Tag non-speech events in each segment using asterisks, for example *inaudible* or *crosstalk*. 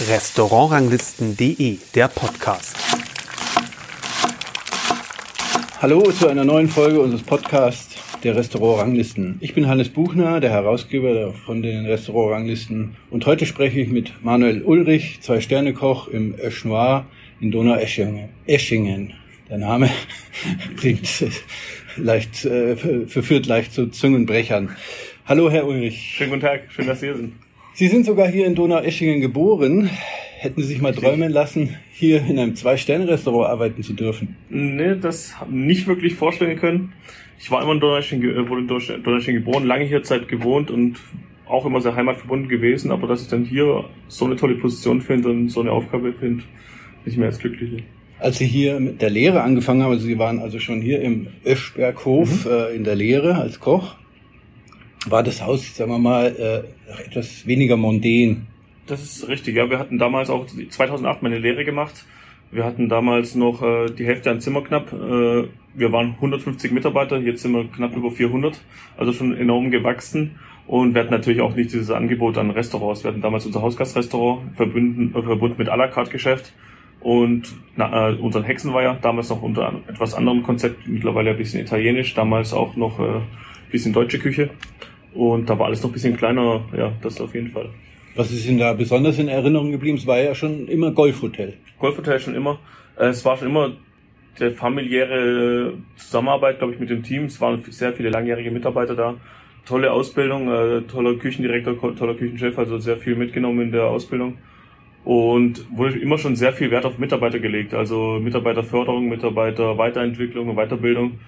Restaurantranglisten.de, der Podcast. Hallo zu einer neuen Folge unseres Podcasts der Restaurantranglisten. Ich bin Hannes Buchner, der Herausgeber von den Restaurantranglisten und heute spreche ich mit Manuel Ulrich, Zwei-Sterne-Koch im Öschnoir in Donau-Eschingen. Der Name *laughs* klingt leicht, äh, verführt leicht zu Zungenbrechern. Hallo, Herr Ulrich. Schönen guten Tag, schön, dass Sie hier sind. Sie sind sogar hier in Donau-Eschingen geboren. Hätten Sie sich mal träumen lassen, hier in einem Zwei-Sterne-Restaurant arbeiten zu dürfen? Nee, das nicht wirklich vorstellen können. Ich war immer in Donau-Eschingen, äh, wurde in Donau-Eschingen geboren, lange hier Zeit gewohnt und auch immer sehr heimatverbunden gewesen, aber dass ich dann hier so eine tolle Position finde und so eine Aufgabe finde, bin ich mehr als glücklich. Als Sie hier mit der Lehre angefangen haben, also Sie waren also schon hier im Öschberghof mhm. äh, in der Lehre als Koch, war das Haus, sagen wir mal, äh, etwas weniger mondän. Das ist richtig, ja. Wir hatten damals auch 2008 meine Lehre gemacht. Wir hatten damals noch äh, die Hälfte an Zimmer knapp. Äh, wir waren 150 Mitarbeiter, jetzt sind wir knapp über 400, also schon enorm gewachsen. Und wir hatten natürlich auch nicht dieses Angebot an Restaurants. Wir hatten damals unser Hausgastrestaurant verbunden, äh, verbunden mit à la carte Geschäft und na, äh, unseren Hexenweiher, damals noch unter etwas anderem Konzept, mittlerweile ein bisschen italienisch, damals auch noch äh, bisschen deutsche Küche. Und da war alles noch ein bisschen kleiner, ja, das auf jeden Fall. Was ist Ihnen da besonders in Erinnerung geblieben? Es war ja schon immer Golfhotel. Golfhotel schon immer. Äh, es war schon immer der familiäre Zusammenarbeit, glaube ich, mit dem Team. Es waren sehr viele langjährige Mitarbeiter da. Tolle Ausbildung, äh, toller Küchendirektor, toller Küchenchef, also sehr viel mitgenommen in der Ausbildung. Und wurde immer schon sehr viel Wert auf Mitarbeiter gelegt, also Mitarbeiterförderung, Mitarbeiterweiterentwicklung und Weiterbildung.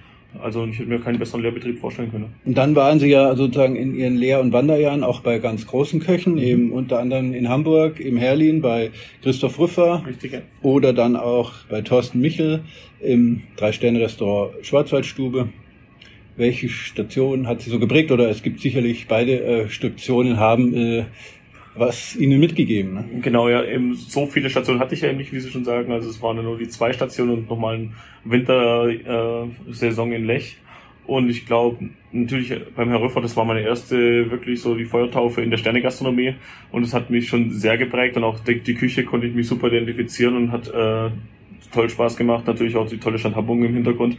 Also ich hätte mir keinen besseren Lehrbetrieb vorstellen können. Und dann waren Sie ja sozusagen in Ihren Lehr- und Wanderjahren auch bei ganz großen Köchen, mhm. eben unter anderem in Hamburg, im Herlin bei Christoph Rüffer. Richtig, ja. Oder dann auch bei Thorsten Michel im Drei-Sterne-Restaurant Schwarzwaldstube. Welche Station hat Sie so geprägt? Oder es gibt sicherlich beide äh, Stationen haben äh, was ihnen mitgegeben. Ne? Genau, ja, eben so viele Stationen hatte ich ja eben nicht, wie Sie schon sagen. Also es waren nur die zwei Stationen und nochmal ein Wintersaison äh, in Lech. Und ich glaube, natürlich beim Herr Röffer, das war meine erste wirklich so die Feuertaufe in der Sternegastronomie. Und es hat mich schon sehr geprägt und auch die, Küche konnte ich mich super identifizieren und hat äh, toll Spaß gemacht. Natürlich auch die tolle Standhabung im Hintergrund.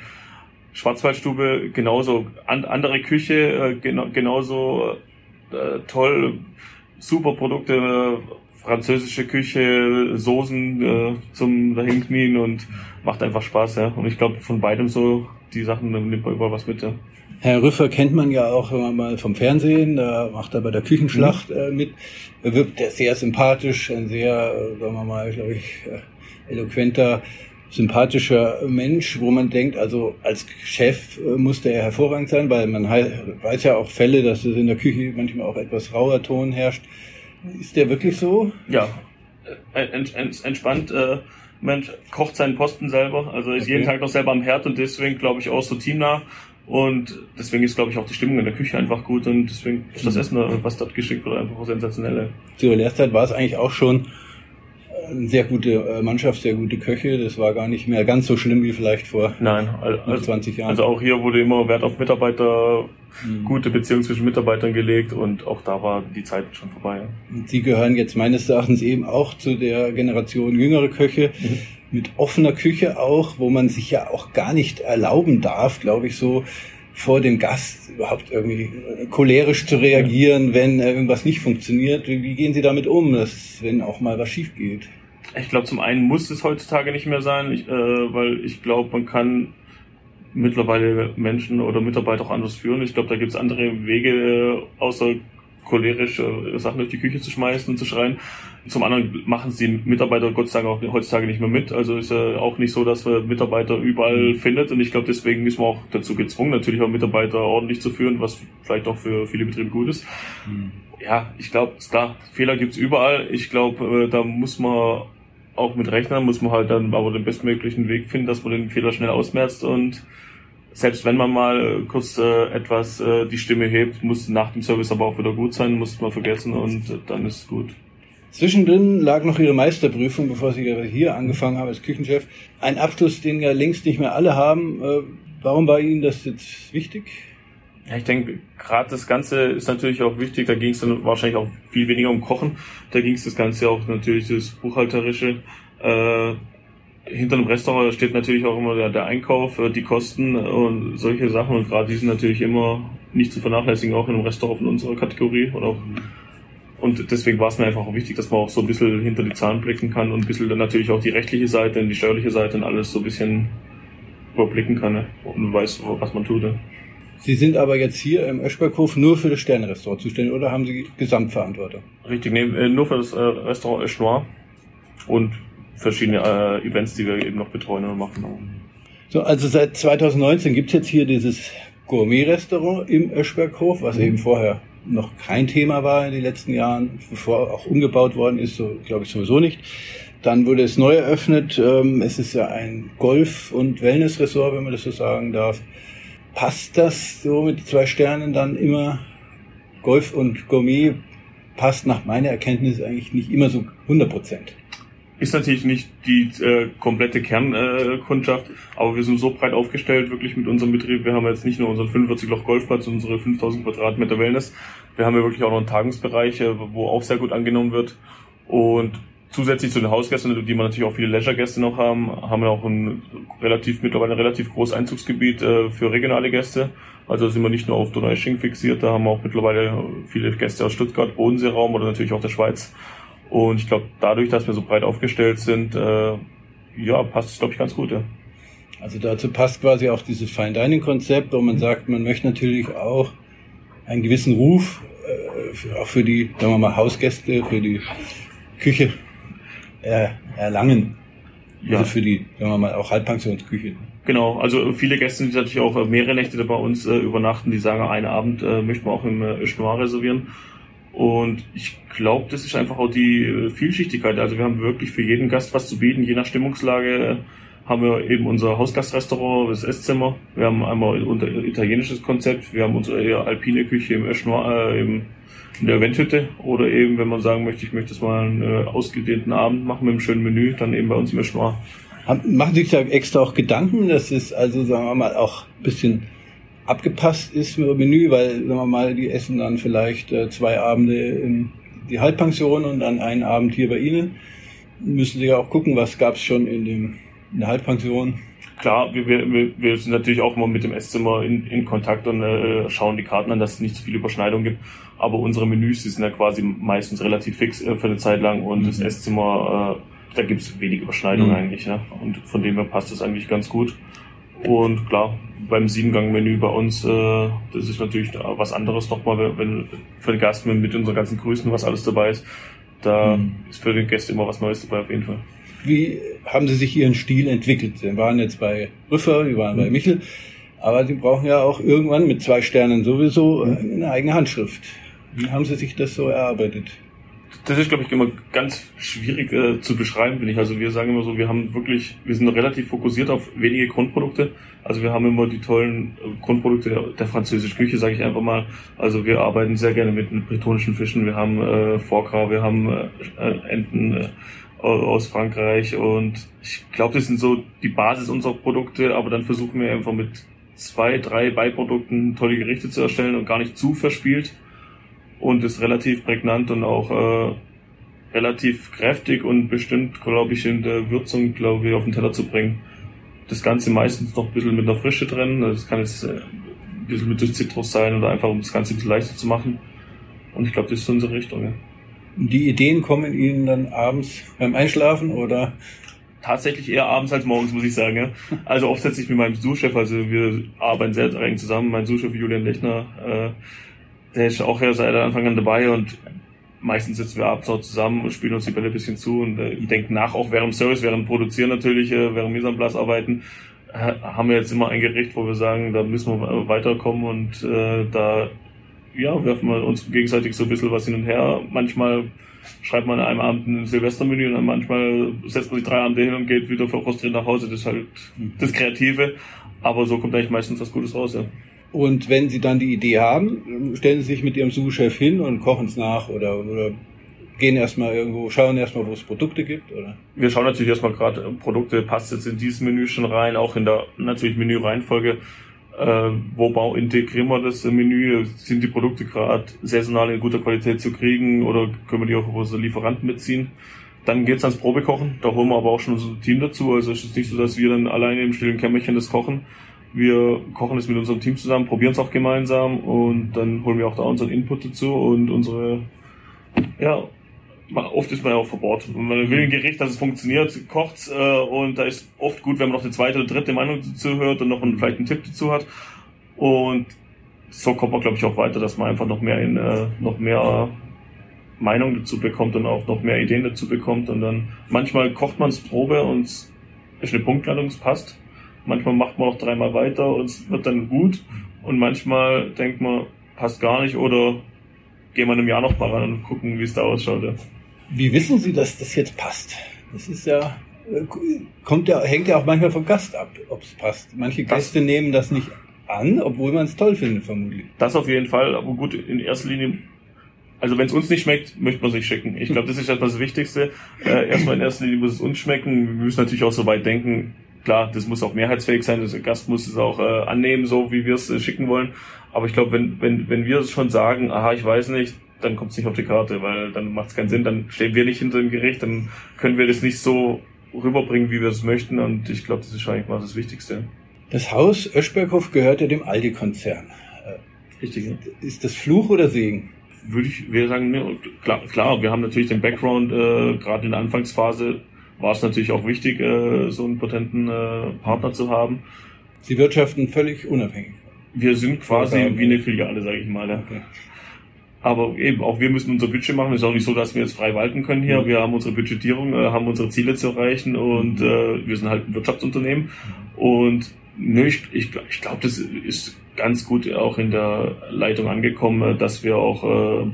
Schwarzwaldstube genauso, an, andere Küche äh, genau, genauso äh, toll, super Produkte, französische Küche, Soßen äh, zum dahinknien und macht einfach Spaß, ja. Und ich glaube, von beidem so, die Sachen nimmt man überall was mit, ja. Herr Rüffer kennt man ja auch immer mal vom Fernsehen, da macht er bei der Küchenschlacht mhm. äh, mit. Er wirkt sehr sympathisch, ein sehr, äh, sagen wir mal, glaube ich, äh, eloquenter, sympathischer Mensch, wo man denkt, also als Chef äh, musste er hervorragend sein, weil man weiß ja auch Fälle, dass es in der Küche manchmal auch etwas rauer Ton herrscht. Ist der wirklich so? Ja, äh, entspannt. Äh, Mensch kocht seinen Posten selber, also ist okay. jeden Tag noch selber am Herd und deswegen glaube ich auch so teamnah. Und deswegen ist, glaube ich, auch die Stimmung in der Küche einfach gut und deswegen ist das mhm. Essen, was dort geschickt wird, einfach auch sensationell. Zu Ihrer Lehrzeit war es eigentlich auch schon sehr gute äh, Mannschaft, sehr gute Köche. Das war gar nicht mehr ganz so schlimm wie vielleicht vor Nein, also, 20 Jahren. Also auch hier wurde immer Wert auf Mitarbeiter, mhm. gute Beziehungen zwischen Mitarbeitern gelegt und auch da war die Zeit schon vorbei. Sie gehören jetzt meines Erachtens eben auch zu der Generation jüngere Köche. Mhm. Mit offener Küche auch, wo man sich ja auch gar nicht erlauben darf, glaube ich, so vor dem Gast überhaupt irgendwie äh, cholerisch zu reagieren, wenn äh, irgendwas nicht funktioniert. Wie, gehen Sie damit um, dass, wenn auch mal was schief geht? Ich glaube, zum einen muss es heutzutage nicht mehr sein, ich, äh, weil ich glaube, man kann mittlerweile Menschen oder Mitarbeiter auch anders führen. Ich glaube, da gibt es andere Wege, äh, außer cholerisch äh, Sachen durch die Küche zu schmeißen und zu schreien. Zum anderen machen sie Mitarbeiter Gott sei Dank auch heutzutage nicht mehr mit. Also ist ja auch nicht so, dass man Mitarbeiter überall findet. Und ich glaube, deswegen ist man auch dazu gezwungen, natürlich auch Mitarbeiter ordentlich zu führen, was vielleicht auch für viele Betriebe gut ist. Mhm. Ja, ich glaube, klar, Fehler gibt's überall. Ich glaube, äh, da muss man auch mit rechnen, muss man halt dann aber den bestmöglichen Weg finden, dass man den Fehler schnell ausmerzt und selbst wenn man mal äh, kurz äh, etwas äh, die Stimme hebt, muss nach dem Service aber auch wieder gut sein, muss man vergessen und äh, dann ist es gut. Zwischendrin lag noch Ihre Meisterprüfung, bevor Sie hier angefangen haben als Küchenchef. Ein Abschluss, den ja längst nicht mehr alle haben. Äh, warum war Ihnen das jetzt wichtig? Ja, ich denke, gerade das Ganze ist natürlich auch wichtig. Da ging es dann wahrscheinlich auch viel weniger um Kochen. Da ging es das Ganze auch natürlich das Buchhalterische. Äh, hinter einem Restaurant steht natürlich auch immer der, der Einkauf, äh, die Kosten und solche Sachen. Und gerade die sind natürlich immer nicht zu vernachlässigen, auch in einem Restaurant von unserer Kategorie. Oder auch, und deswegen war es mir einfach auch wichtig, dass man auch so ein bisschen hinter die Zahlen blicken kann und ein bisschen dann natürlich auch die rechtliche Seite und die steuerliche Seite und alles so ein bisschen überblicken kann ne? und weiß, was man tut. Ne? Sie sind aber jetzt hier im Öschberghof nur für das Sternrestaurant zuständig oder haben Sie Gesamtverantwortung? Richtig, nee, äh, nur für das äh, Restaurant Ösch Noir und verschiedene äh, Events, die wir eben noch betreuen und machen. So, also seit 2019 gibt es jetzt hier dieses Gourmet-Restaurant im Öschberghof, was mhm. eben vorher noch kein Thema war in den letzten Jahren, bevor auch umgebaut worden ist, so glaube ich sowieso nicht. Dann wurde es neu eröffnet. Ähm, es ist ja ein Golf- und Wellness-Ressort, wenn man das so sagen darf passt das so mit zwei Sternen dann immer? Golf und Gourmet passt nach meiner Erkenntnis eigentlich nicht immer so 100 Prozent. Ist natürlich nicht die äh, komplette Kernkundschaft, äh, aber wir sind so breit aufgestellt, wirklich mit unserem Betrieb. Wir haben jetzt nicht nur unseren 45-Loch Golfplatz, und unsere 5000 Quadratmeter Wellness. Wir haben ja wirklich auch noch einen Tagungsbereich, äh, wo auch sehr gut angenommen wird. Und zusätzlich zu den Hausgästen, die man natürlich auch viele Leisure-Gäste noch haben, haben wir auch ein relativ mittlerweile ein relativ großes Einzugsgebiet äh, für regionale Gäste. Also sind wir nicht nur auf Donaueschingen fixiert, da haben wir auch mittlerweile viele Gäste aus Stuttgart, Bodenseeraum oder natürlich auch der Schweiz. Und ich glaube, dadurch, dass wir so breit aufgestellt sind, äh, ja, passt es, glaube ich, ganz gut. Ja. Also dazu passt quasi auch dieses Fine Dining Konzept, wo man sagt, man möchte natürlich auch einen gewissen Ruf, äh, für, auch für die, sagen wir mal, Hausgäste, für die Küche er, erlangen. Ja. Also für die, sagen wir mal, auch Halbpensionsküche. Genau, also viele Gäste, die natürlich auch mehrere Nächte bei uns äh, übernachten, die sagen, einen Abend äh, möchten wir auch im äh, Noir reservieren. Und ich glaube, das ist einfach auch die äh, Vielschichtigkeit. Also wir haben wirklich für jeden Gast was zu bieten, je nach Stimmungslage äh, haben wir eben unser Hausgastrestaurant, das Esszimmer. Wir haben einmal unser italienisches Konzept, wir haben unsere alpine Küche im Eschnoir, äh, im in der Eventhütte oder eben, wenn man sagen möchte, ich möchte es mal einen äh, ausgedehnten Abend machen mit einem schönen Menü, dann eben bei uns im Eschnoir. Machen Sie sich da extra auch Gedanken, dass es also, sagen wir mal, auch ein bisschen abgepasst ist mit dem Menü, weil, sagen wir mal, die essen dann vielleicht äh, zwei Abende in die Halbpension und dann einen Abend hier bei Ihnen. Müssen Sie ja auch gucken, was gab es schon in, dem, in der Halbpension. Klar, wir, wir, wir sind natürlich auch immer mit dem Esszimmer in, in Kontakt und äh, schauen die Karten an, dass es nicht so viele Überschneidungen gibt. Aber unsere Menüs, die sind ja quasi meistens relativ fix äh, für eine Zeit lang und mhm. das Esszimmer, äh, da gibt es wenig Überschneidungen mhm. eigentlich. Ne? Und von dem her passt das eigentlich ganz gut. Und klar, beim Siebengang-Menü bei uns, äh, das ist natürlich was anderes nochmal, wenn für den Gast mit unseren ganzen Grüßen, was alles dabei ist. Da mhm. ist für den Gast immer was Neues dabei auf jeden Fall. Wie haben Sie sich Ihren Stil entwickelt? Sie waren jetzt bei Rüffer, wir waren mhm. bei Michel, aber Sie brauchen ja auch irgendwann mit zwei Sternen sowieso eine eigene Handschrift. Wie haben Sie sich das so erarbeitet? Das ist, glaube ich, immer ganz schwierig äh, zu beschreiben, finde ich. Also wir sagen immer so, wir haben wirklich, wir sind relativ fokussiert auf wenige Grundprodukte. Also wir haben immer die tollen äh, Grundprodukte der französischen Küche, sage ich einfach mal. Also wir arbeiten sehr gerne mit, mit bretonischen Fischen. Wir haben äh, Foie wir haben äh, Enten äh, aus Frankreich und ich glaube, das sind so die Basis unserer Produkte, aber dann versuchen wir einfach mit zwei, drei Beiprodukten tolle Gerichte zu erstellen und gar nicht zu verspielt und ist relativ prägnant und auch äh, relativ kräftig und bestimmt, glaube ich, in der Würzung, glaube ich, auf den Teller zu bringen. Das Ganze meistens noch ein bisschen mit einer Frische drin. Das kann jetzt äh, ein bisschen mit Zitrus sein oder einfach, um das Ganze ein bisschen leichter zu machen. Und ich glaube, das ist unsere Richtung. Ja. Die Ideen kommen Ihnen dann abends beim Einschlafen oder? Tatsächlich eher abends als morgens, muss ich sagen. Ja. Also oft setze ich mit meinem Sous-Chef, also wir arbeiten sehr eng zusammen, mein Sous-Chef Julian Lechner, äh, der ist auch ja seit Anfang an dabei und meistens sitzen wir abends auch zusammen und spielen uns die Bälle ein bisschen zu und äh, denken nach, auch während Service, während Produzieren natürlich, äh, während place arbeiten, äh, haben wir jetzt immer ein Gericht, wo wir sagen, da müssen wir weiterkommen und äh, da ja, werfen wir uns gegenseitig so ein bisschen was hin und her. Manchmal schreibt man an einem Abend ein Silvestermenü und dann manchmal setzt man sich drei Abende hin und geht wieder frustriert nach Hause. Das ist halt das Kreative. Aber so kommt eigentlich meistens was Gutes raus, ja. Und wenn Sie dann die Idee haben, stellen Sie sich mit Ihrem Sous-Chef hin und kochen es nach oder, oder gehen erstmal irgendwo, schauen erstmal, wo es Produkte gibt, oder? Wir schauen natürlich erstmal gerade, Produkte passt jetzt in dieses Menü schon rein, auch in der natürlich Menüreihenfolge äh, wo integrieren wir das Menü? Sind die Produkte gerade saisonal in guter Qualität zu kriegen oder können wir die auch über unsere Lieferanten mitziehen? Dann geht's ans Probekochen. Da holen wir aber auch schon unser Team dazu. Also es ist nicht so, dass wir dann alleine im stillen Kämmerchen das kochen. Wir kochen es mit unserem Team zusammen, probieren es auch gemeinsam und dann holen wir auch da unseren Input dazu und unsere, ja, oft ist man ja auch verbohrt. Und man will ein Gericht, dass es funktioniert, kocht's äh, und da ist oft gut, wenn man noch eine zweite oder dritte Meinung dazu hört und noch einen, vielleicht einen Tipp dazu hat. Und so kommt man, glaube ich, auch weiter, dass man einfach noch mehr in äh, noch mehr Meinung dazu bekommt und auch noch mehr Ideen dazu bekommt. Und dann manchmal kocht man es Probe und es ist eine Punktladung, es passt. Manchmal macht man auch dreimal weiter und es wird dann gut. Und manchmal denkt man, passt gar nicht oder gehen wir in einem Jahr noch mal ran und gucken, wie es da ausschaut. Ja. Wie wissen Sie, dass das jetzt passt? Das ist ja, kommt ja, hängt ja auch manchmal vom Gast ab, ob es passt. Manche Gäste das, nehmen das nicht an, obwohl man es toll findet, vermutlich. Das auf jeden Fall, aber gut, in erster Linie also wenn es uns nicht schmeckt, möchte man sich schicken. Ich glaube, das ist erstmal das Wichtigste. Äh, erstmal in erster Linie muss es uns schmecken. Wir müssen natürlich auch so weit denken. Klar, das muss auch mehrheitsfähig sein. Der Gast muss es auch äh, annehmen, so wie wir es äh, schicken wollen. Aber ich glaube, wenn, wenn, wenn wir schon sagen, aha, ich weiß nicht, dann kommt es nicht auf die Karte, weil dann macht es keinen Sinn. Dann stehen wir nicht hinter dem Gericht, dann können wir das nicht so rüberbringen, wie wir es möchten. Und ich glaube, das ist eigentlich mal das Wichtigste. Das Haus Öschberghof gehört ja dem Aldi-Konzern. Richtig. Ja. Ist das Fluch oder Segen? würde ich wir sagen, ne, klar, klar, wir haben natürlich den Background, äh, gerade in der Anfangsphase war es natürlich auch wichtig, äh, so einen potenten äh, Partner zu haben. Sie wirtschaften völlig unabhängig. Wir sind quasi wie eine Filiale, sage ich mal. Ja. Okay. Aber eben, auch wir müssen unser Budget machen. Es ist auch nicht so, dass wir jetzt frei walten können hier. Mhm. Wir haben unsere Budgetierung, äh, haben unsere Ziele zu erreichen und mhm. äh, wir sind halt ein Wirtschaftsunternehmen. Und nö, ich, ich, ich glaube, das ist ganz gut auch in der Leitung angekommen, dass wir auch äh,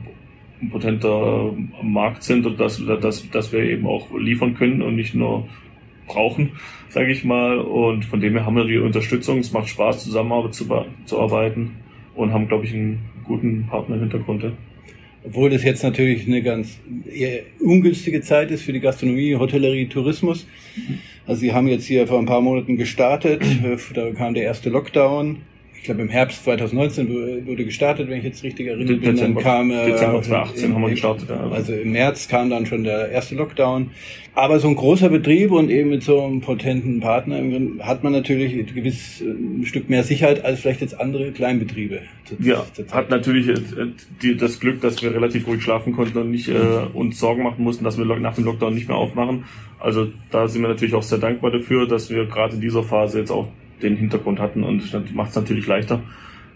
ein potenter Markt sind und dass, dass, dass wir eben auch liefern können und nicht nur brauchen, sage ich mal. Und von dem her haben wir die Unterstützung. Es macht Spaß, zusammenarbeit zu, zu arbeiten und haben, glaube ich, einen guten Partner im Hintergrund. Obwohl das jetzt natürlich eine ganz eher ungünstige Zeit ist für die Gastronomie, Hotellerie, Tourismus. Also sie haben jetzt hier vor ein paar Monaten gestartet, da kam der erste Lockdown ich glaube im Herbst 2019 wurde gestartet, wenn ich jetzt richtig erinnere. Dezember, dann kam, äh, Dezember 2018 im, haben wir gestartet. Ja. Also im März kam dann schon der erste Lockdown. Aber so ein großer Betrieb und eben mit so einem potenten Partner hat man natürlich gewiss äh, ein Stück mehr Sicherheit als vielleicht jetzt andere Kleinbetriebe. Ja, hat natürlich äh, die, das Glück, dass wir relativ ruhig schlafen konnten und nicht äh, uns Sorgen machen mussten, dass wir nach dem Lockdown nicht mehr aufmachen. Also da sind wir natürlich auch sehr dankbar dafür, dass wir gerade in dieser Phase jetzt auch den Hintergrund hatten und das macht es natürlich leichter.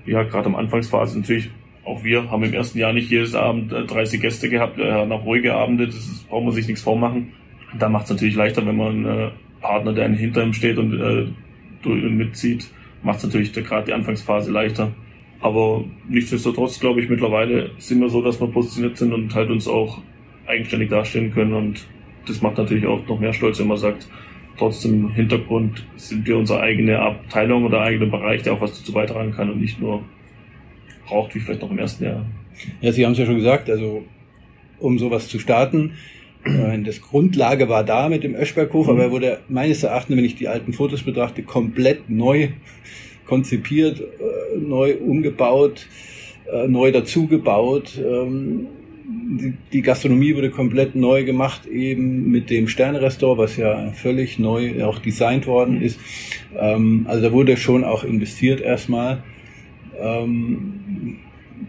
Ja, gerade am Anfangsphase natürlich, auch wir haben im ersten Jahr nicht jedes Abend 30 äh, Gäste gehabt, äh, noch ruhige Abende, das braucht man sich nichts vormachen. Da macht es natürlich leichter, wenn man einen äh, Partner, der hinter ihm steht und äh, mitzieht, macht es natürlich gerade die Anfangsphase leichter. Aber nichtsdestotrotz, glaube ich, mittlerweile sind wir so, dass wir positioniert sind und halt uns auch eigenständig dastehen können und das macht natürlich auch noch mehr Stolz, wenn man sagt, trotzdem im Hintergrund sind wir unsere eigene Abteilung oder eigene Bereich, der auch was dazu beitragen kann und nicht nur braucht, wie vielleicht noch im ersten Jahr. Ja, Sie haben es ja schon gesagt, also um sowas zu starten, äh, das Grundlage war da mit dem Öschberghof, mhm. aber er wurde meines Erachtens, wenn ich die alten Fotos betrachte, komplett neu konzipiert, äh, neu umgebaut, äh, neu dazugebaut. Ähm, die Gastronomie wurde komplett neu gemacht, eben mit dem Sternrestaurant, was ja völlig neu auch designt worden ist. Ähm, also da wurde schon auch investiert erstmal. Ähm,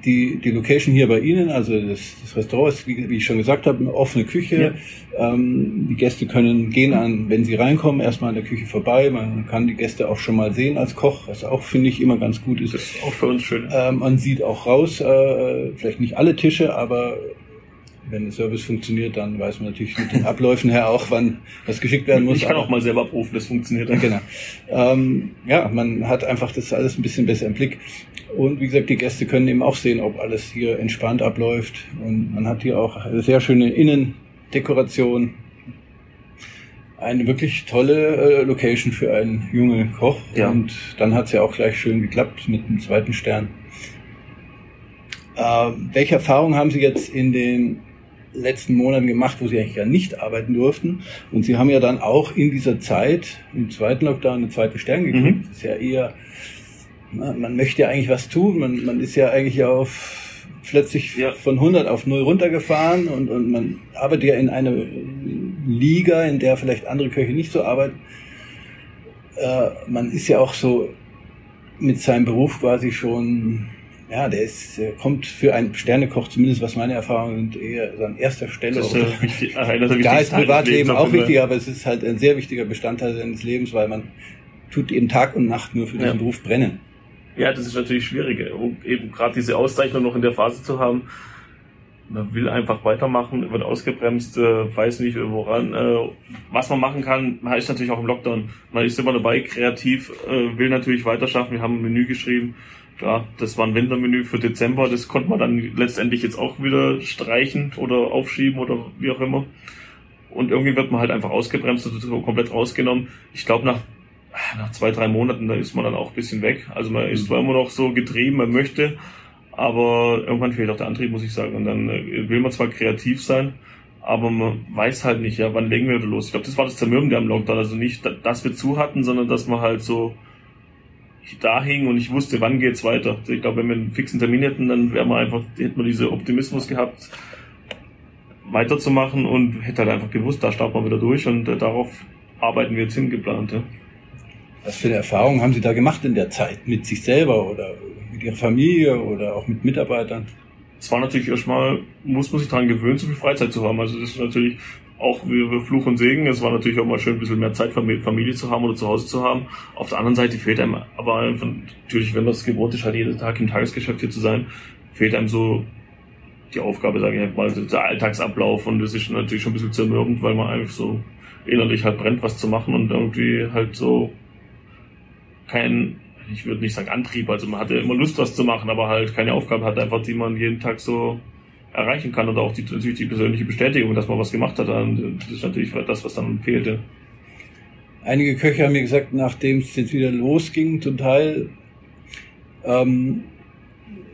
die, die Location hier bei Ihnen, also das, das Restaurant ist, wie, wie, ich schon gesagt habe, eine offene Küche. Ja. Ähm, die Gäste können gehen an, wenn sie reinkommen, erstmal an der Küche vorbei. Man kann die Gäste auch schon mal sehen als Koch, was auch, finde ich, immer ganz gut ist. Das ist auch für uns schön. Man sieht auch raus, äh, vielleicht nicht alle Tische, aber wenn der Service funktioniert, dann weiß man natürlich mit den Abläufen her auch, wann was geschickt werden muss. Ich kann auch mal selber prüfen, das funktioniert. Genau. Ähm, ja, man hat einfach das alles ein bisschen besser im Blick. Und wie gesagt, die Gäste können eben auch sehen, ob alles hier entspannt abläuft. Und man hat hier auch eine sehr schöne Innendekoration. Eine wirklich tolle äh, Location für einen jungen Koch. Ja. Und dann hat es ja auch gleich schön geklappt mit dem zweiten Stern. Äh, welche Erfahrungen haben Sie jetzt in den letzten Monaten gemacht, wo sie eigentlich ja nicht arbeiten durften. Und sie haben ja dann auch in dieser Zeit, im zweiten Lockdown, einen zweiten Stern gekriegt. Mhm. Das ist ja eher man möchte ja eigentlich was tun. Man, man ist ja eigentlich auf plötzlich ja. von 100 auf 0 runtergefahren und, und man arbeitet ja in einer Liga, in der vielleicht andere Köche nicht so arbeiten. Äh, man ist ja auch so mit seinem Beruf quasi schon, ja, der ist, kommt für einen Sternekoch, zumindest was meine Erfahrungen sind, eher so an erster Stelle. Das ist *laughs* wichtig, da ist Privatleben auch wichtig, aber es ist halt ein sehr wichtiger Bestandteil seines Lebens, weil man tut eben Tag und Nacht nur für diesen ja. Beruf brennen. Ja, das ist natürlich schwierig, eben gerade diese Auszeichnung noch in der Phase zu haben. Man will einfach weitermachen, wird ausgebremst, äh, weiß nicht woran. Äh, was man machen kann, man ist natürlich auch im Lockdown. Man ist immer dabei, kreativ, äh, will natürlich weiterschaffen. Wir haben ein Menü geschrieben. Klar, das war ein Wintermenü für Dezember. Das konnte man dann letztendlich jetzt auch wieder streichen oder aufschieben oder wie auch immer. Und irgendwie wird man halt einfach ausgebremst oder komplett rausgenommen. Ich glaube, nach nach zwei, drei Monaten, da ist man dann auch ein bisschen weg. Also man ist zwar immer noch so getrieben, man möchte, aber irgendwann fehlt auch der Antrieb, muss ich sagen. Und dann äh, will man zwar kreativ sein, aber man weiß halt nicht, ja, wann legen wir wieder los. Ich glaube, das war das Zermürbende am Lockdown. Also nicht, dass wir zu hatten, sondern dass man halt so da hing und ich wusste, wann geht's weiter. Ich glaube, wenn wir einen fixen Termin hätten, dann wäre man einfach, hätte man diese Optimismus gehabt, weiterzumachen und hätte halt einfach gewusst, da starten wir wieder durch und äh, darauf arbeiten wir jetzt hingeplant. Ja. Was für eine Erfahrung haben Sie da gemacht in der Zeit? Mit sich selber oder mit Ihrer Familie oder auch mit Mitarbeitern? Es war natürlich erstmal, muss man sich daran gewöhnen, so viel Freizeit zu haben. Also das ist natürlich auch Fluch und Segen. Es war natürlich auch mal schön, ein bisschen mehr Zeit Familie zu haben oder zu Hause zu haben. Auf der anderen Seite fehlt einem aber einfach, natürlich, wenn es gewohnt ist, halt jeden Tag im Tagesgeschäft hier zu sein, fehlt einem so die Aufgabe, sage ich mal, der Alltagsablauf. Und das ist natürlich schon ein bisschen zermürbend, weil man einfach so innerlich halt brennt, was zu machen und irgendwie halt so kein, ich würde nicht sagen Antrieb, also man hatte immer Lust, was zu machen, aber halt keine Aufgabe hat, einfach die man jeden Tag so erreichen kann oder auch die, natürlich die persönliche Bestätigung, dass man was gemacht hat. Das ist natürlich das, was dann fehlte. Einige Köche haben mir gesagt, nachdem es jetzt wieder losging, zum Teil ähm,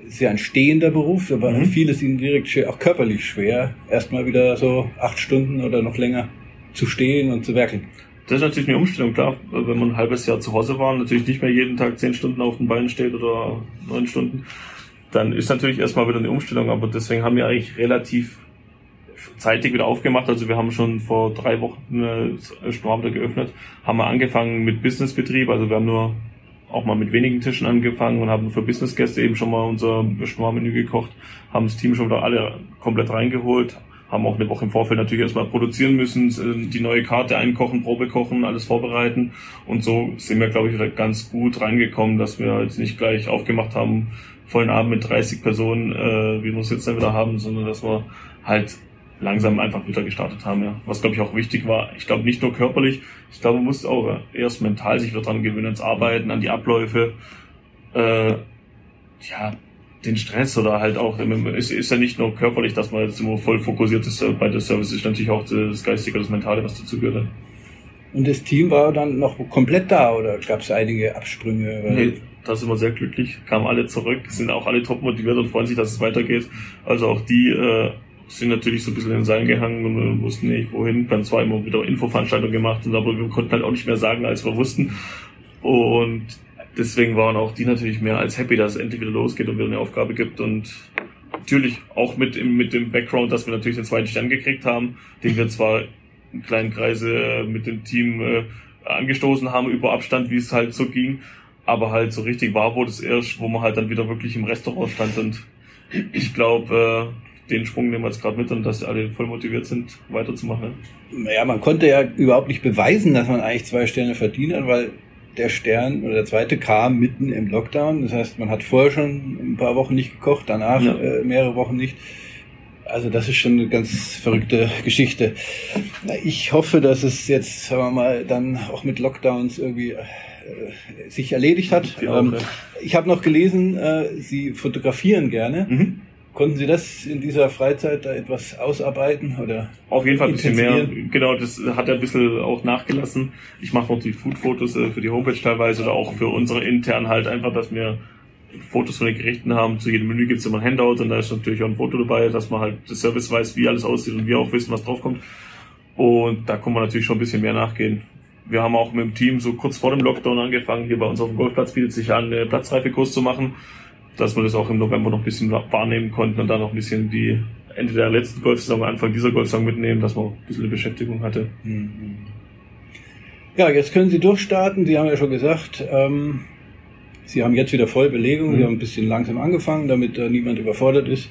ist ja ein stehender Beruf, aber mhm. vieles ihnen direkt schwer, auch körperlich schwer, erstmal wieder so acht Stunden oder noch länger zu stehen und zu werkeln. Das ist natürlich eine Umstellung, klar. Wenn man ein halbes Jahr zu Hause war, natürlich nicht mehr jeden Tag zehn Stunden auf den Beinen steht oder neun Stunden, dann ist natürlich erstmal wieder eine Umstellung. Aber deswegen haben wir eigentlich relativ zeitig wieder aufgemacht. Also wir haben schon vor drei Wochen eine Sturm wieder geöffnet, haben wir angefangen mit Businessbetrieb. Also wir haben nur auch mal mit wenigen Tischen angefangen und haben für Businessgäste eben schon mal unser Sturmmenü gekocht, haben das Team schon wieder alle komplett reingeholt, haben auch eine Woche im Vorfeld natürlich erstmal produzieren müssen, äh, die neue Karte einkochen, Probe kochen, alles vorbereiten. Und so sind wir, glaube ich, wieder ganz gut reingekommen, dass wir jetzt nicht gleich aufgemacht haben, vollen Abend mit 30 Personen, äh, wie wir es jetzt dann wieder haben, sondern dass wir halt langsam einfach wieder gestartet haben, ja. Was glaube ich auch wichtig war. Ich glaube nicht nur körperlich, ich glaube, man muss auch erst mental sich wieder dran gewöhnen, ans Arbeiten, an die Abläufe. Äh, ja, den Stress oder halt auch, es ist ja nicht nur körperlich, dass man jetzt immer voll fokussiert ist bei der Service, ist natürlich auch das Geistige, das Mentale, was dazu gehört. Und das Team war dann noch komplett da oder gab es einige Absprünge? Nee, da sind wir sehr glücklich, kamen alle zurück, sind auch alle top motiviert und freuen sich, dass es weitergeht. Also auch die äh, sind natürlich so ein bisschen in den Seilen gehangen und wussten nicht wohin. Wir haben zwar immer wieder Infoveranstaltungen gemacht, aber wir konnten halt auch nicht mehr sagen, als wir wussten. Und deswegen waren auch die natürlich mehr als happy, dass es endlich wieder losgeht und wieder eine Aufgabe gibt und natürlich auch mit, mit dem Background, dass wir natürlich den zweiten Stern gekriegt haben, den wir zwar kleinen Kreise äh, mit dem Team äh, angestoßen haben über Abstand, wie es halt so ging, aber halt so richtig war wurde es erst, wo man halt dann wieder wirklich im Restaurant stand und ich glaube, äh, den Sprung nehmen wir jetzt gerade mit und dass alle voll motiviert sind, weiterzumachen. Naja, man konnte ja überhaupt nicht beweisen, dass man eigentlich zwei Sterne verdient hat, weil der Stern oder der zweite kam mitten im Lockdown. Das heißt, man hat vorher schon ein paar Wochen nicht gekocht, danach ja. äh, mehrere Wochen nicht. Also das ist schon eine ganz verrückte Geschichte. Ich hoffe, dass es jetzt, sagen wir mal, dann auch mit Lockdowns irgendwie äh, sich erledigt hat. Ähm, ich habe noch gelesen, äh, Sie fotografieren gerne. Mhm. Konnten Sie das in dieser Freizeit da etwas ausarbeiten oder? Auf jeden Fall ein bisschen mehr. Genau, das hat er ein bisschen auch nachgelassen. Ich mache noch die Food-Fotos äh, für die Homepage teilweise oder auch für unsere intern halt einfach, dass wir Fotos von den Gerichten haben. Zu jedem Menü gibt es immer ein Handout und da ist natürlich auch ein Foto dabei, dass man halt das Service weiß, wie alles aussieht und wir auch wissen, was draufkommt. Und da kann man natürlich schon ein bisschen mehr nachgehen. wir haben auch mit dem Team so kurz vor dem Lockdown angefangen, hier bei uns auf dem Golfplatz bietet sich an, einen Platzreifekurs zu machen, dass wir das auch im November noch ein bisschen wahrnehmen konnten und dann noch ein bisschen die Ende der letzten Golfsaison, Anfang dieser Golfsaison mitnehmen, dass man ein bisschen eine Beschäftigung hatte. Mhm. Ja, jetzt können Sie durchstarten. Sie haben ja schon gesagt, ähm, Sie haben jetzt wieder Vollbelegung. Mhm. Sie haben ein bisschen langsam angefangen, damit äh, niemand überfordert ist.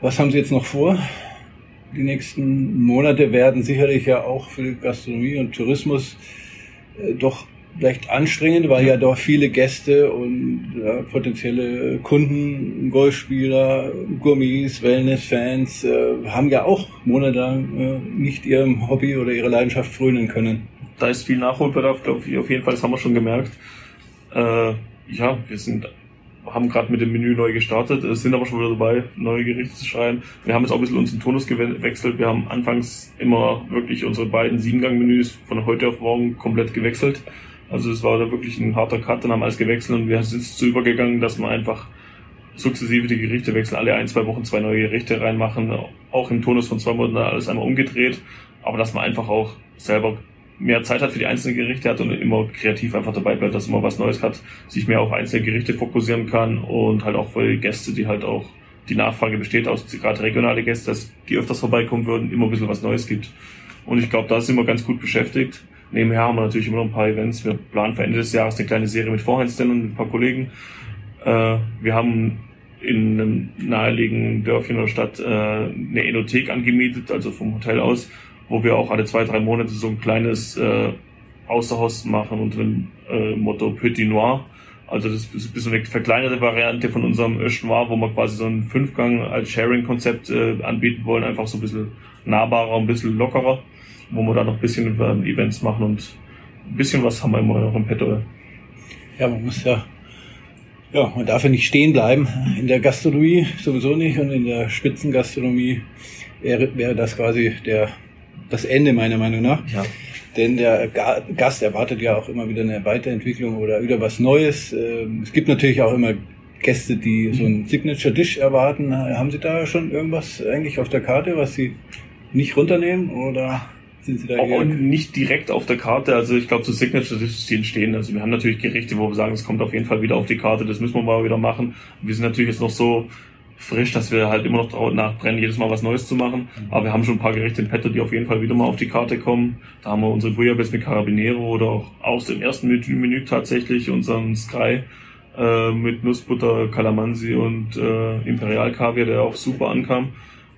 Was haben Sie jetzt noch vor? Die nächsten Monate werden sicherlich ja auch für Gastronomie und Tourismus äh, doch vielleicht anstrengend, weil ja doch viele Gäste und ja, potenzielle Kunden, Golfspieler, Gummis, Wellness-Fans äh, haben ja auch monatelang äh, nicht ihrem Hobby oder ihrer Leidenschaft frönen können. Da ist viel Nachholbedarf, glaube ich, auf jeden Fall, das haben wir schon gemerkt. Äh, ja, wir sind haben gerade mit dem Menü neu gestartet, sind aber schon wieder dabei, neue Gerichte zu schreiben. Wir haben jetzt auch ein bisschen unseren Tonus gewechselt. Wir haben anfangs immer wirklich unsere beiden Siebengang-Menüs von heute auf morgen komplett gewechselt. Also es war da wirklich ein harter Cut, dann haben alles gewechselt und wir sind zu übergegangen, dass man einfach sukzessive die Gerichte wechseln, alle ein, zwei Wochen zwei neue Gerichte reinmachen, auch im Tonus von zwei Monaten alles einmal umgedreht, aber dass man einfach auch selber mehr Zeit hat für die einzelnen Gerichte hat und immer kreativ einfach dabei bleibt, dass man was Neues hat, sich mehr auf einzelne Gerichte fokussieren kann und halt auch für Gäste, die halt auch die Nachfrage besteht aus gerade regionale Gäste, dass die öfters vorbeikommen würden, immer ein bisschen was Neues gibt. Und ich glaube, da sind wir ganz gut beschäftigt. Nebenher haben wir natürlich immer noch ein paar Events. Wir planen für Ende des Jahres eine kleine Serie mit Vorhandständen und ein paar Kollegen. Äh, wir haben in einem naheliegenden Dörfchen oder Stadt äh, eine Enothek angemietet, also vom Hotel aus, wo wir auch alle zwei, drei Monate so ein kleines äh, Außerhaus machen unter dem äh, Motto Petit Noir. Also das ist ein bisschen eine verkleinerte Variante von unserem Noir, wo wir quasi so einen Fünfgang als Sharing-Konzept äh, anbieten wollen, einfach so ein bisschen nahbarer, ein bisschen lockerer, wo wir da noch ein bisschen äh, Events machen und ein bisschen was haben wir immer noch im Petto. Ja, man muss ja, ja, man darf ja nicht stehen bleiben. In der Gastronomie sowieso nicht und in der Spitzengastronomie wäre, wäre das quasi der das Ende meiner Meinung nach. Ja. Denn der Gast erwartet ja auch immer wieder eine Weiterentwicklung oder wieder was Neues. Ähm, es gibt natürlich auch immer Gäste, die so einen Signature Dish erwarten. Haben Sie da schon irgendwas eigentlich auf der Karte, was Sie nicht runternehmen oder sind Sie da auch nicht direkt auf der Karte? Also ich glaube, so Signature Dishes, die entstehen. Also wir haben natürlich Gerichte, wo wir sagen, es kommt auf jeden Fall wieder auf die Karte. Das müssen wir mal wieder machen. Wir sind natürlich jetzt noch so frisch, dass wir halt immer noch nachbrennen, jedes Mal was Neues zu machen. Mhm. Aber wir haben schon ein paar Gerichte in petto, die auf jeden Fall wieder mal auf die Karte kommen. Da haben wir unsere Bouillabaisse mit Carabinero oder auch aus dem ersten Menü, Menü tatsächlich unseren Sky äh, mit Nussbutter, Calamansi und äh, Imperial Kaviar, der auch super ankam.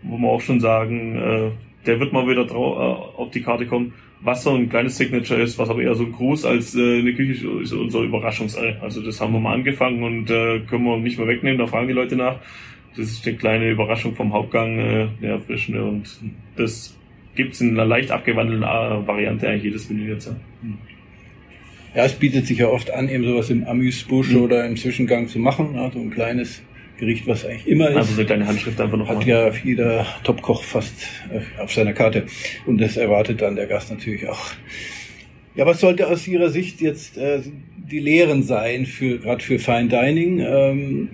Wo wir auch schon sagen, äh, der wird mal wieder drau äh, auf die Karte kommen. Was so ein kleines Signature ist, was aber eher so ein Gruß als äh, eine Küche ist, unser Überraschungsei. Also das haben wir mal angefangen und äh, können wir nicht mehr wegnehmen, da fragen die Leute nach das ist eine kleine Überraschung vom Hauptgang, äh, der erfrischende und das gibt's in einer leicht abgewandelten äh, Variante eigentlich jedes Menü jetzt. Ja, es bietet sich ja oft an, eben sowas im Amüsbusch mhm. oder im Zwischengang zu machen, so ein kleines Gericht, was eigentlich immer ist. Also eine kleine Handschrift einfach noch. Hat mal. ja jeder Topkoch fast äh, auf seiner Karte. Und das erwartet dann der Gast natürlich auch. Ja, was sollte aus Ihrer Sicht jetzt äh, die Lehren sein für gerade für Fine Dining? Ähm,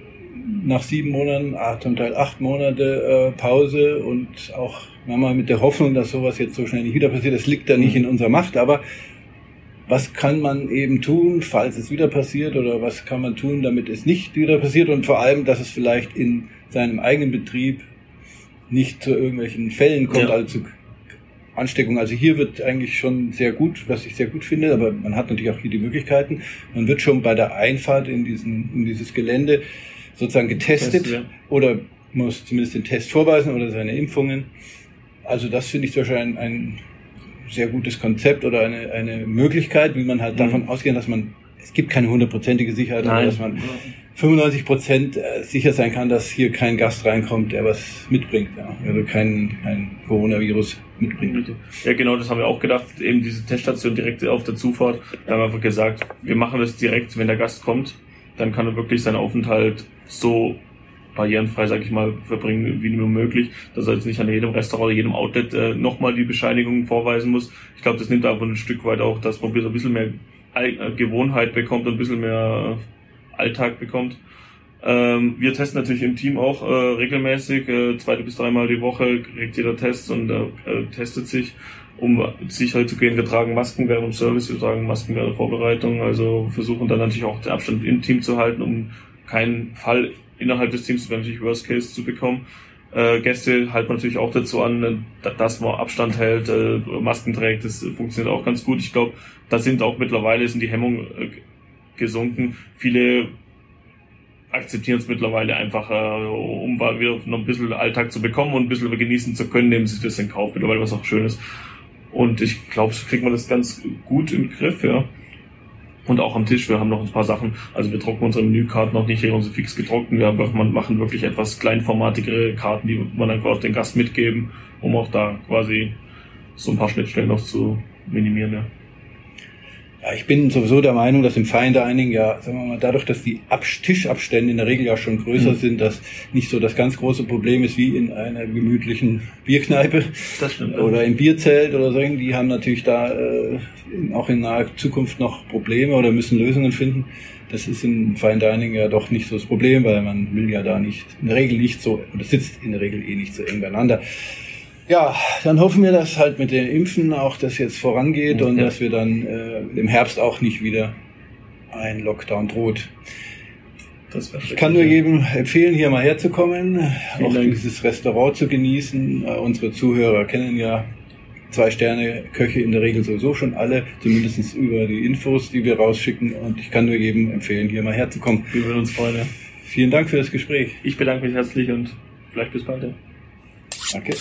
nach sieben Monaten, ah, zum Teil acht Monate äh, Pause und auch nochmal mit der Hoffnung, dass sowas jetzt so schnell nicht wieder passiert. Das liegt da nicht in unserer Macht, aber was kann man eben tun, falls es wieder passiert oder was kann man tun, damit es nicht wieder passiert und vor allem, dass es vielleicht in seinem eigenen Betrieb nicht zu irgendwelchen Fällen kommt, ja. also zu Ansteckung. Also hier wird eigentlich schon sehr gut, was ich sehr gut finde, aber man hat natürlich auch hier die Möglichkeiten. Man wird schon bei der Einfahrt in, diesen, in dieses Gelände sozusagen getestet Test, ja. oder muss zumindest den Test vorweisen oder seine Impfungen. Also das finde ich wahrscheinlich ein, ein sehr gutes Konzept oder eine, eine Möglichkeit, wie man halt mhm. davon ausgehen, dass man, es gibt keine hundertprozentige Sicherheit, aber dass man 95 Prozent äh, sicher sein kann, dass hier kein Gast reinkommt, der was mitbringt, ja. also kein, kein Coronavirus mitbringt. Ja, genau, das haben wir auch gedacht, eben diese Teststation direkt auf der Zufahrt. Da haben wir einfach gesagt, wir machen das direkt, wenn der Gast kommt, dann kann er wirklich seinen Aufenthalt so barrierenfrei, sag ich mal, verbringen, wie nur möglich, dass er jetzt nicht an jedem Restaurant oder jedem Outlet äh, nochmal die Bescheinigung vorweisen muss. Ich glaube, das nimmt einfach ein Stück weit auch, dass man ein bisschen mehr äh, Gewohnheit bekommt und ein bisschen mehr Alltag bekommt. Ähm, wir testen natürlich im Team auch äh, regelmäßig, äh, zwei bis dreimal die Woche kriegt jeder Tests und äh, äh, testet sich, um sicher zu gehen. Wir tragen Masken während dem Service, wir tragen Masken während der Vorbereitung, also versuchen dann natürlich auch den Abstand im Team zu halten, um keinen Fall innerhalb des Teams, wenn natürlich Worst Case zu bekommen. Äh, Gäste halten natürlich auch dazu an, dass man Abstand hält, äh, Masken trägt, das funktioniert auch ganz gut. Ich glaube, da sind auch mittlerweile sind die Hemmungen äh, gesunken. Viele akzeptieren es mittlerweile einfach, äh, um wieder noch ein bisschen Alltag zu bekommen und ein bisschen genießen zu können, nehmen sie das in Kauf mittlerweile, was auch schön ist. Und ich glaube, so kriegt man das ganz gut im Griff, ja. Und auch am Tisch, wir haben noch ein paar Sachen, also wir drucken unsere Menükarten noch nicht hier unsere fix gedruckten, wir haben, machen wirklich etwas kleinformatigere Karten, die man dann auf den Gast mitgeben, um auch da quasi so ein paar Schnittstellen noch zu minimieren, ja. Ja, ich bin sowieso der Meinung, dass im Fine Dining ja, sagen wir mal, dadurch, dass die Ab Tischabstände in der Regel ja schon größer mhm. sind, dass nicht so das ganz große Problem ist wie in einer gemütlichen Bierkneipe stimmt, oder im Bierzelt oder so. Die haben natürlich da äh, auch in naher Zukunft noch Probleme oder müssen Lösungen finden. Das ist im Fine Dining ja doch nicht so das Problem, weil man will ja da nicht, in der Regel nicht so, oder sitzt in der Regel eh nicht so eng beieinander. Ja, dann hoffen wir, dass halt mit den Impfen auch das jetzt vorangeht und ja. dass wir dann äh, im Herbst auch nicht wieder ein Lockdown droht. ich kann nur jedem empfehlen, hier mal herzukommen, Vielen auch Dank. dieses Restaurant zu genießen. Äh, unsere Zuhörer kennen ja zwei Sterne Köche in der Regel sowieso schon alle, zumindest über die Infos, die wir rausschicken. Und ich kann nur jedem empfehlen, hier mal herzukommen. Wir würden uns freuen. Ja. Vielen Dank für das Gespräch. Ich bedanke mich herzlich und vielleicht bis bald. Ja. Danke.